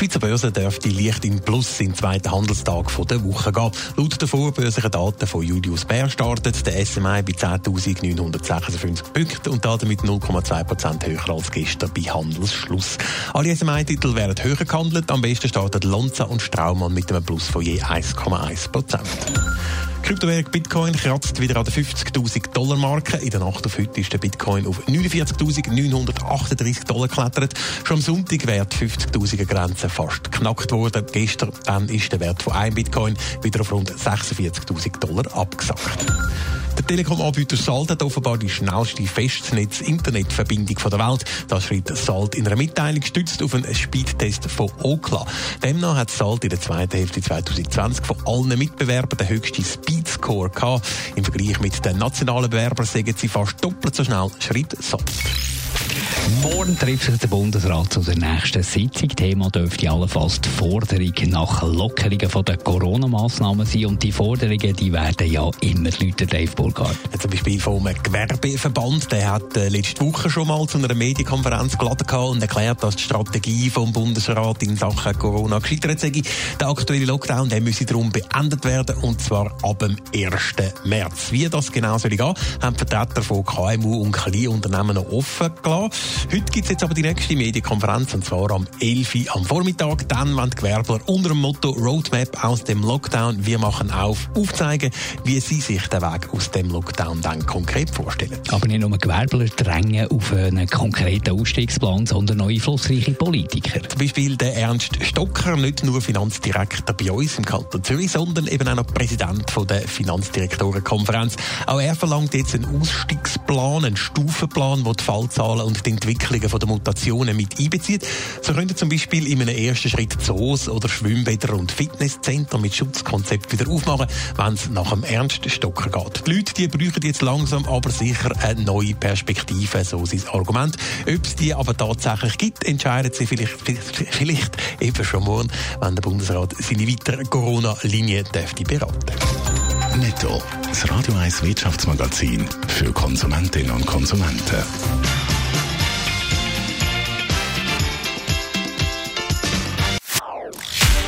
Die Schweizer Börse dürfte leicht in Plus im zweiten Handelstag der Woche gehen. Laut den vorbörslichen Daten von Julius Bär startet der SMI bei 10.956 Punkten und damit 0,2% höher als gestern bei Handelsschluss. Alle SMI-Titel werden höher gehandelt. Am besten starten Lonza und Straumann mit einem Plus von je 1,1%. Kryptowährung Bitcoin kratzt wieder an der 50.000 Dollar Marke. In der Nacht auf heute ist der Bitcoin auf 49.938 Dollar geklettert. Schon am Sonntag wäre die 50.000 Grenze fast knackt worden. Gestern dann ist der Wert von einem Bitcoin wieder auf rund 46.000 Dollar abgesackt. Der Telekom-Anbieter Salt hat offenbar die schnellste Festnetz-Internetverbindung der Welt. Das schreibt Salt in einer Mitteilung, gestützt auf einen Speedtest von Okla. Demnach hat Salt in der zweiten Hälfte 2020 von allen Mitbewerbern den höchsten Speedscore gehabt. Im Vergleich mit den nationalen Bewerbern sagen sie fast doppelt so schnell, schreibt Salt. Morgen trifft sich der Bundesrat zu der nächsten Sitzung. Thema dürfte allenfalls die Forderung nach Lockerungen der Corona-Massnahmen sein. Und die Forderungen die werden ja immer lauter, Dave Burkhardt. Zum Beispiel vom Gewerbeverband. Der hat äh, letzte Woche schon mal zu einer Medienkonferenz geladen und erklärt, dass die Strategie vom Bundesrat in Sachen Corona gescheitert sei. Der aktuelle Lockdown der müsse darum beendet werden und zwar ab dem 1. März. Wie das genau soll gehen, haben Vertreter von KMU und Kleinunternehmen noch offen gelassen. Heute gibt es jetzt aber die nächste Medienkonferenz, und zwar am 11. Uhr am Vormittag. Dann wollen die Gewerbler unter dem Motto Roadmap aus dem Lockdown, wir machen auf, aufzeigen, wie sie sich den Weg aus dem Lockdown dann konkret vorstellen. Aber nicht nur Gewerbler drängen auf einen konkreten Ausstiegsplan, sondern auch einflussreiche Politiker. Zum Beispiel der Ernst Stocker, nicht nur Finanzdirektor bei uns im Kanton Zürich, sondern eben auch noch Präsident von der Finanzdirektorenkonferenz. Auch er verlangt jetzt einen Ausstiegsplan, einen Stufenplan, der die Fallzahlen und die Entwicklungen der Mutationen mit einbezieht. So könnte zum Beispiel in einem ersten Schritt Zoos oder Schwimmbäder und Fitnesszentren mit Schutzkonzept wieder aufmachen, wenn es nach dem Ernst Stocker geht. Die Leute die brauchen jetzt langsam aber sicher eine neue Perspektive, so sein Argument. Ob es die aber tatsächlich gibt, entscheidet sie vielleicht, vielleicht eben schon morgen, wenn der Bundesrat seine weitere Corona-Linie beraten Netto, das Radio 1 Wirtschaftsmagazin für Konsumentinnen und Konsumenten.